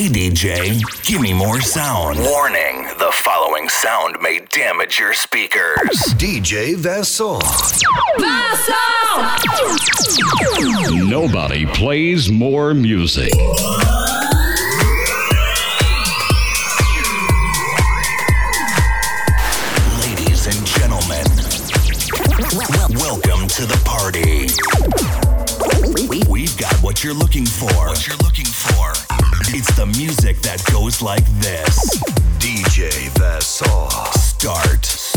Hey DJ, give me more sound. Warning the following sound may damage your speakers. DJ Vessel. Vessel! Nobody plays more music. Ladies and gentlemen, welcome to the party. We've got what you're looking for. What you're looking for. It's the music that goes like this. DJ Vessel. Start.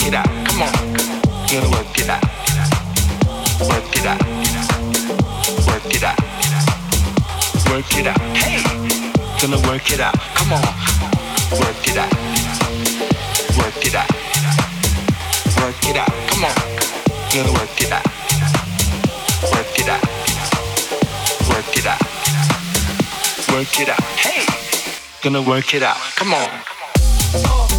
Get out. Come on. Gonna work it out. Work it out. Work it out. Work it out. Hey. Gonna work it out. Come on. Work it out. Work it out. Work it out. Come on. Gonna work it out. Work it out. Work it out. Work it out. Hey. Gonna work it out. Come on. Oh.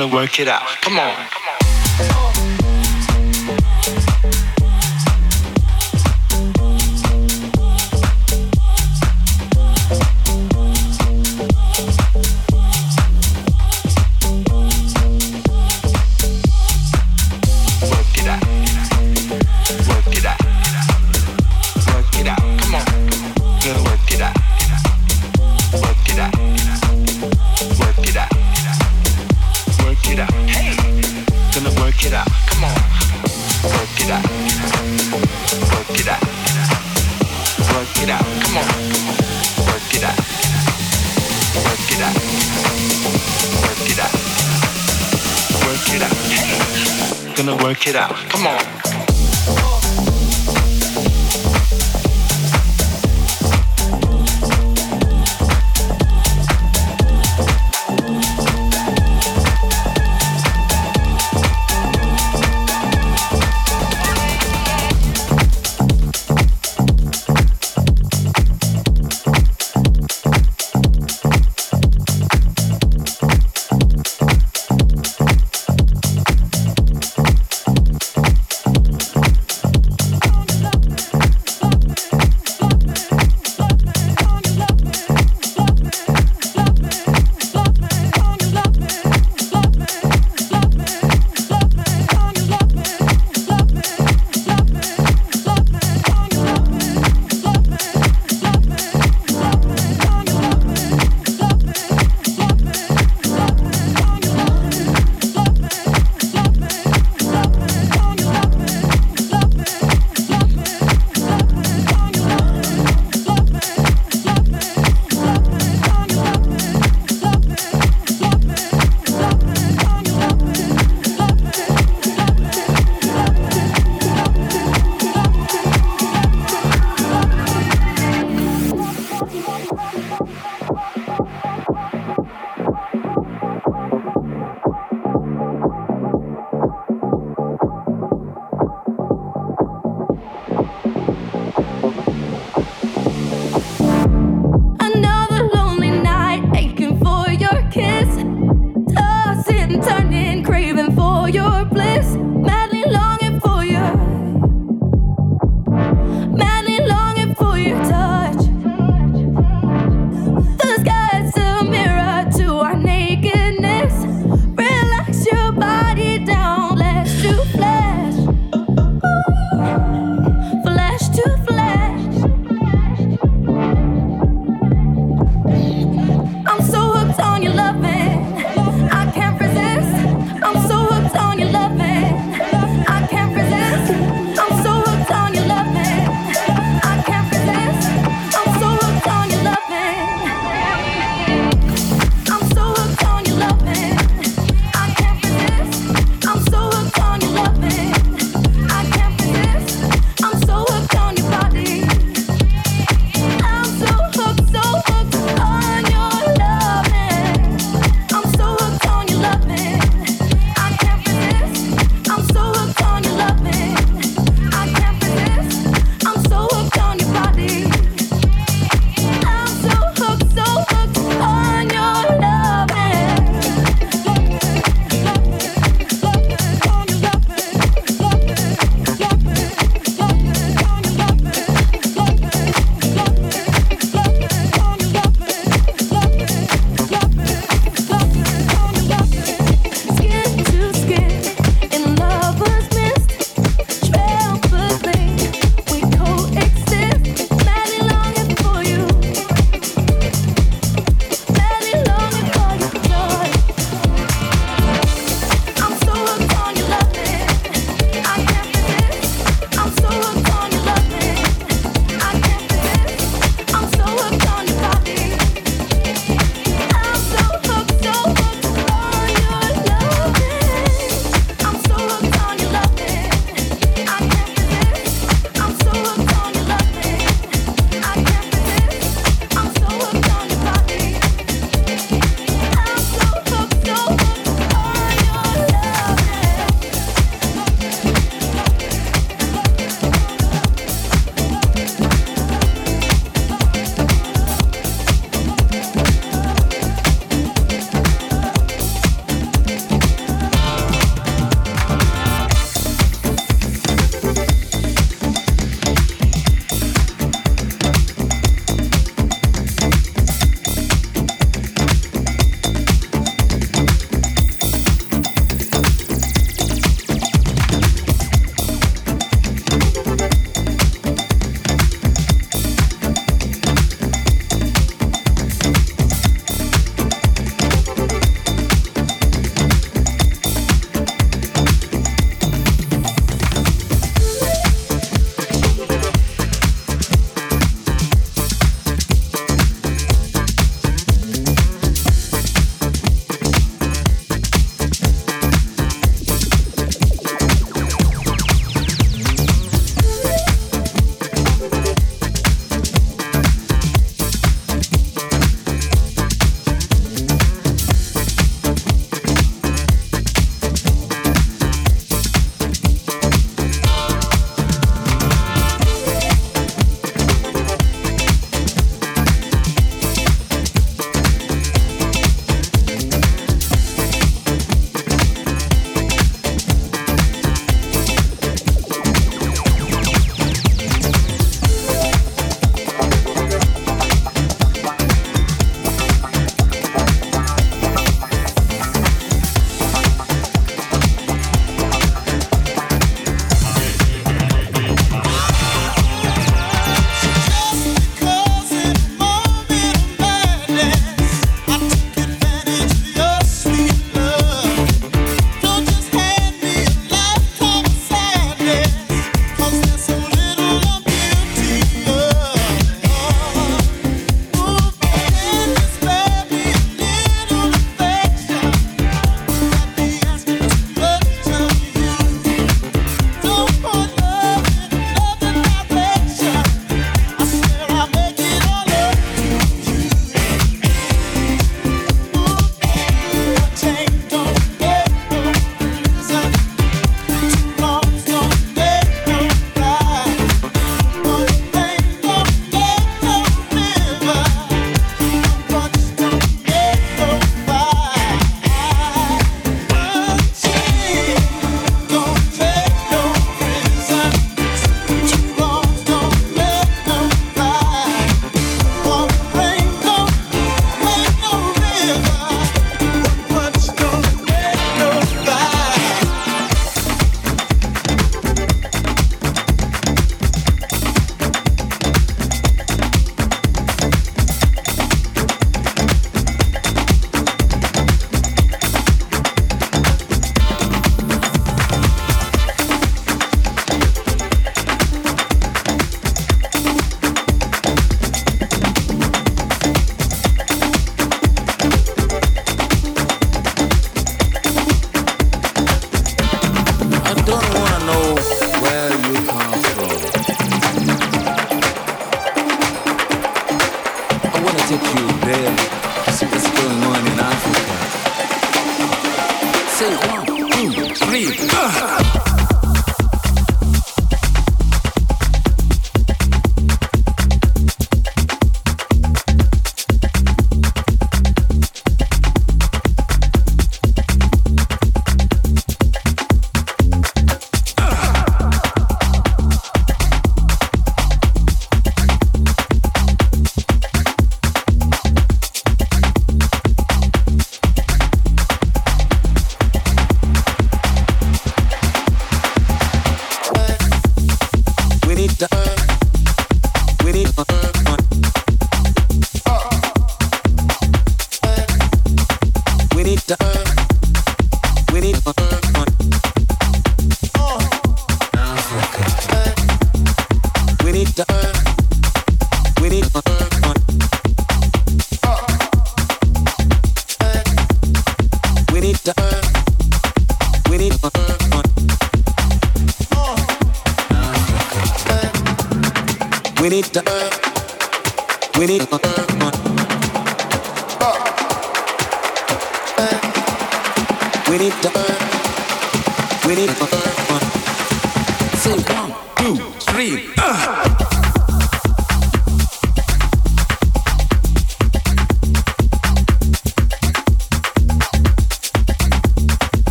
gonna work it out. Come on. it out. Come on.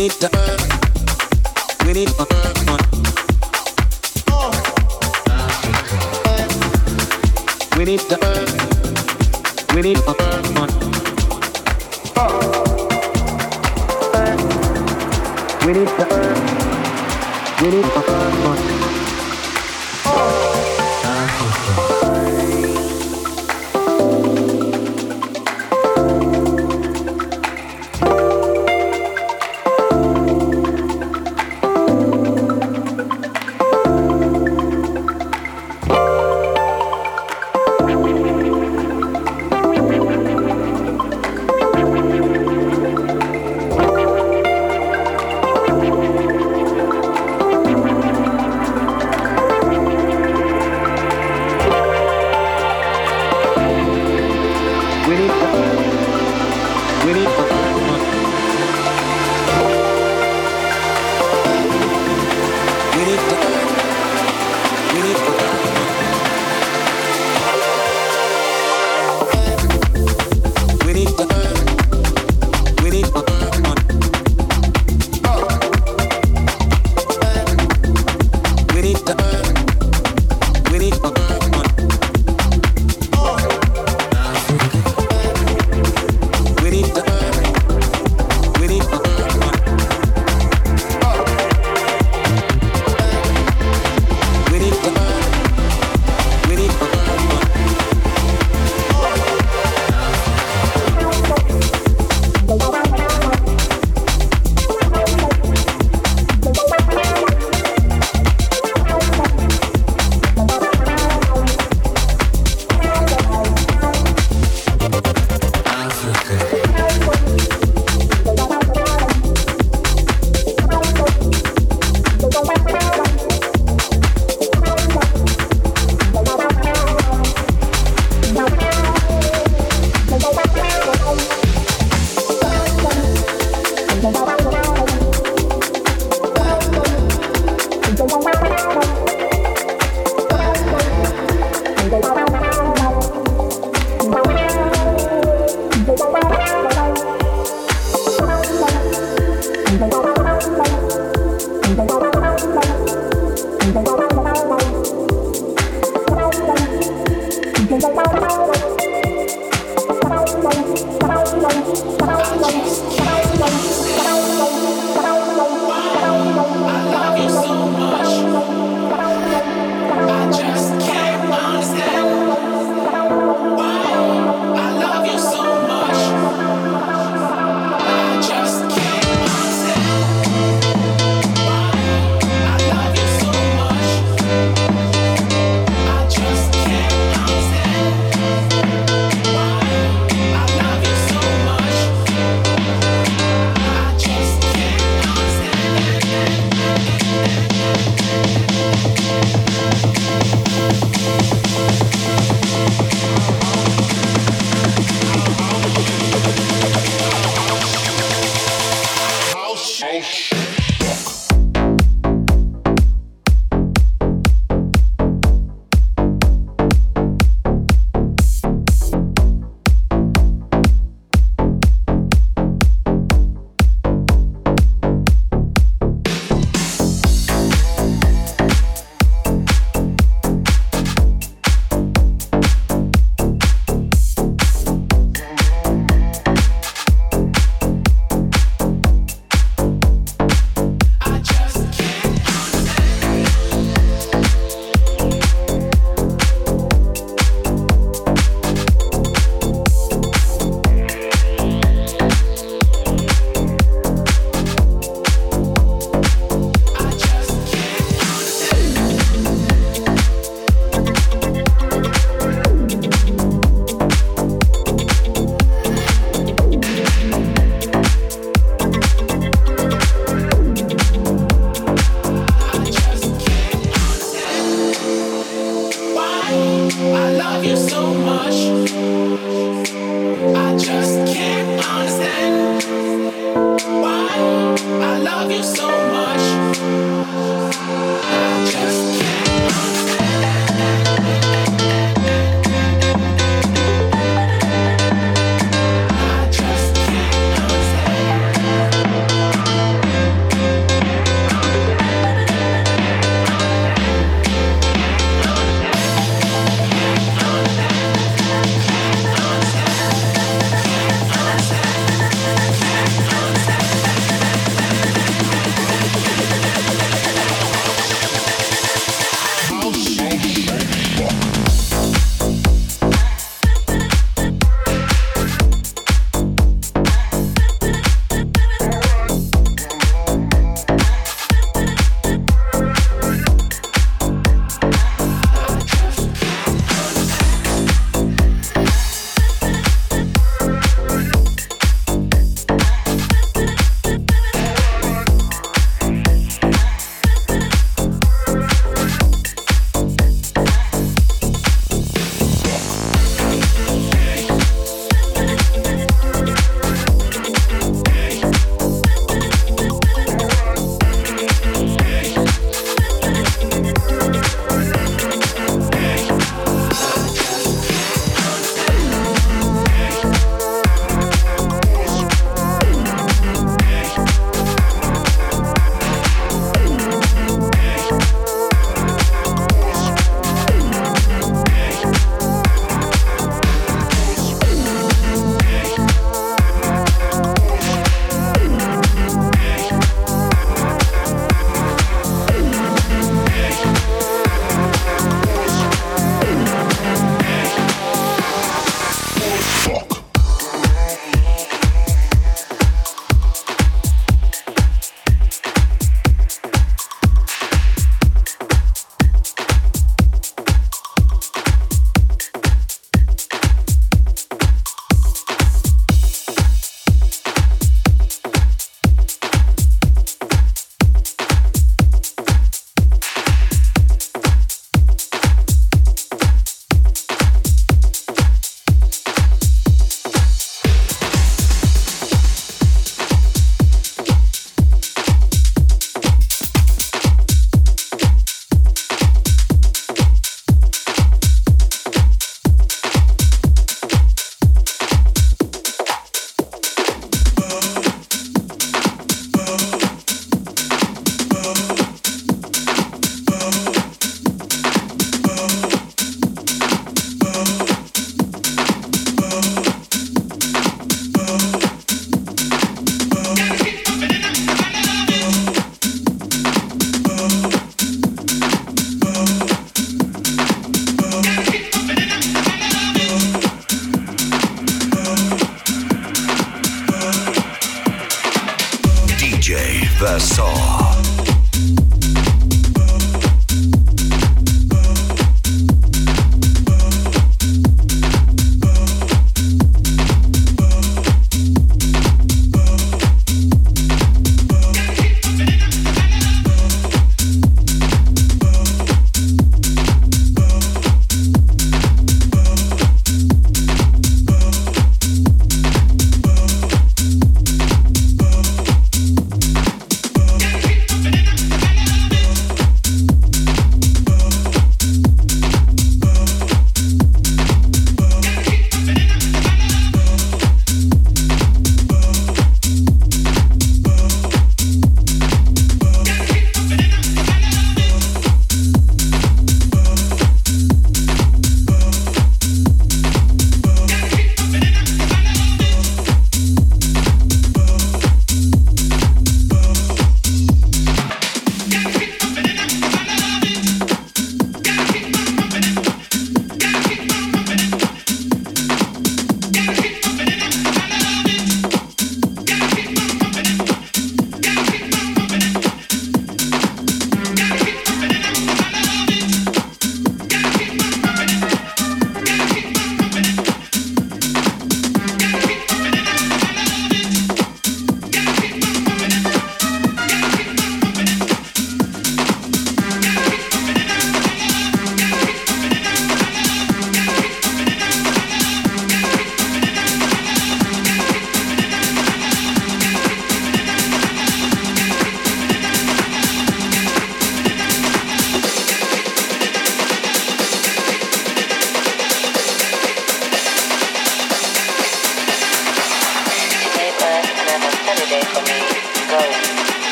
need to. We need to. We need to. We need to. We need to. We need to.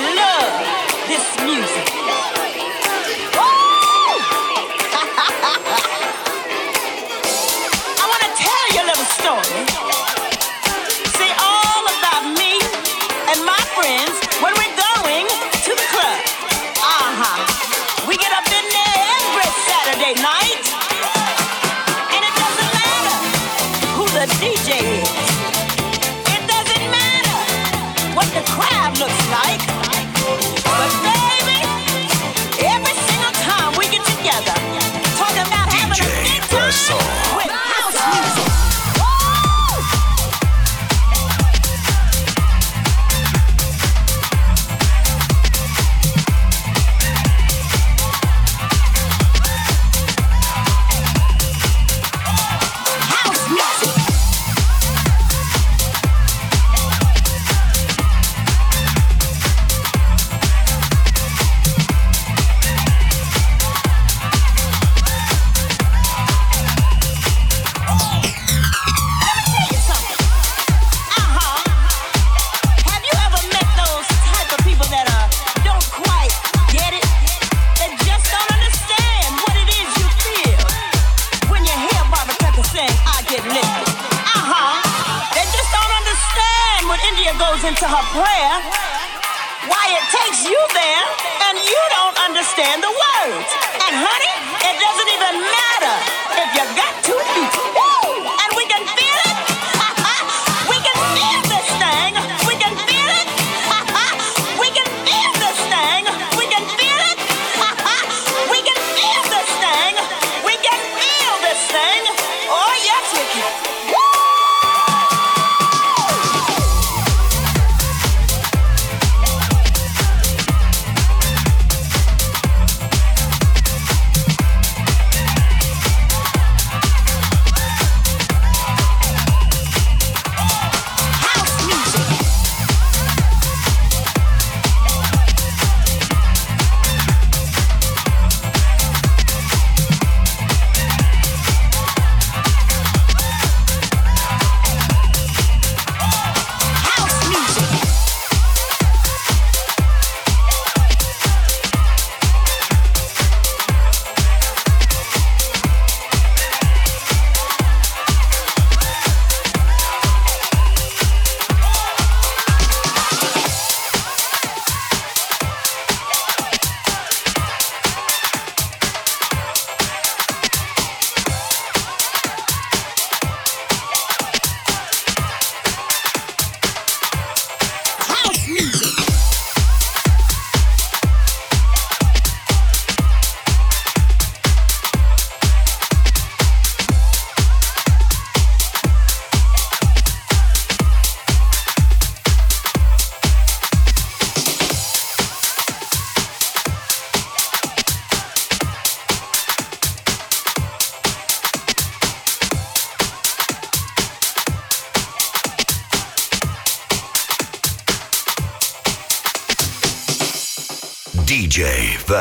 love this music.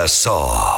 Vassaw.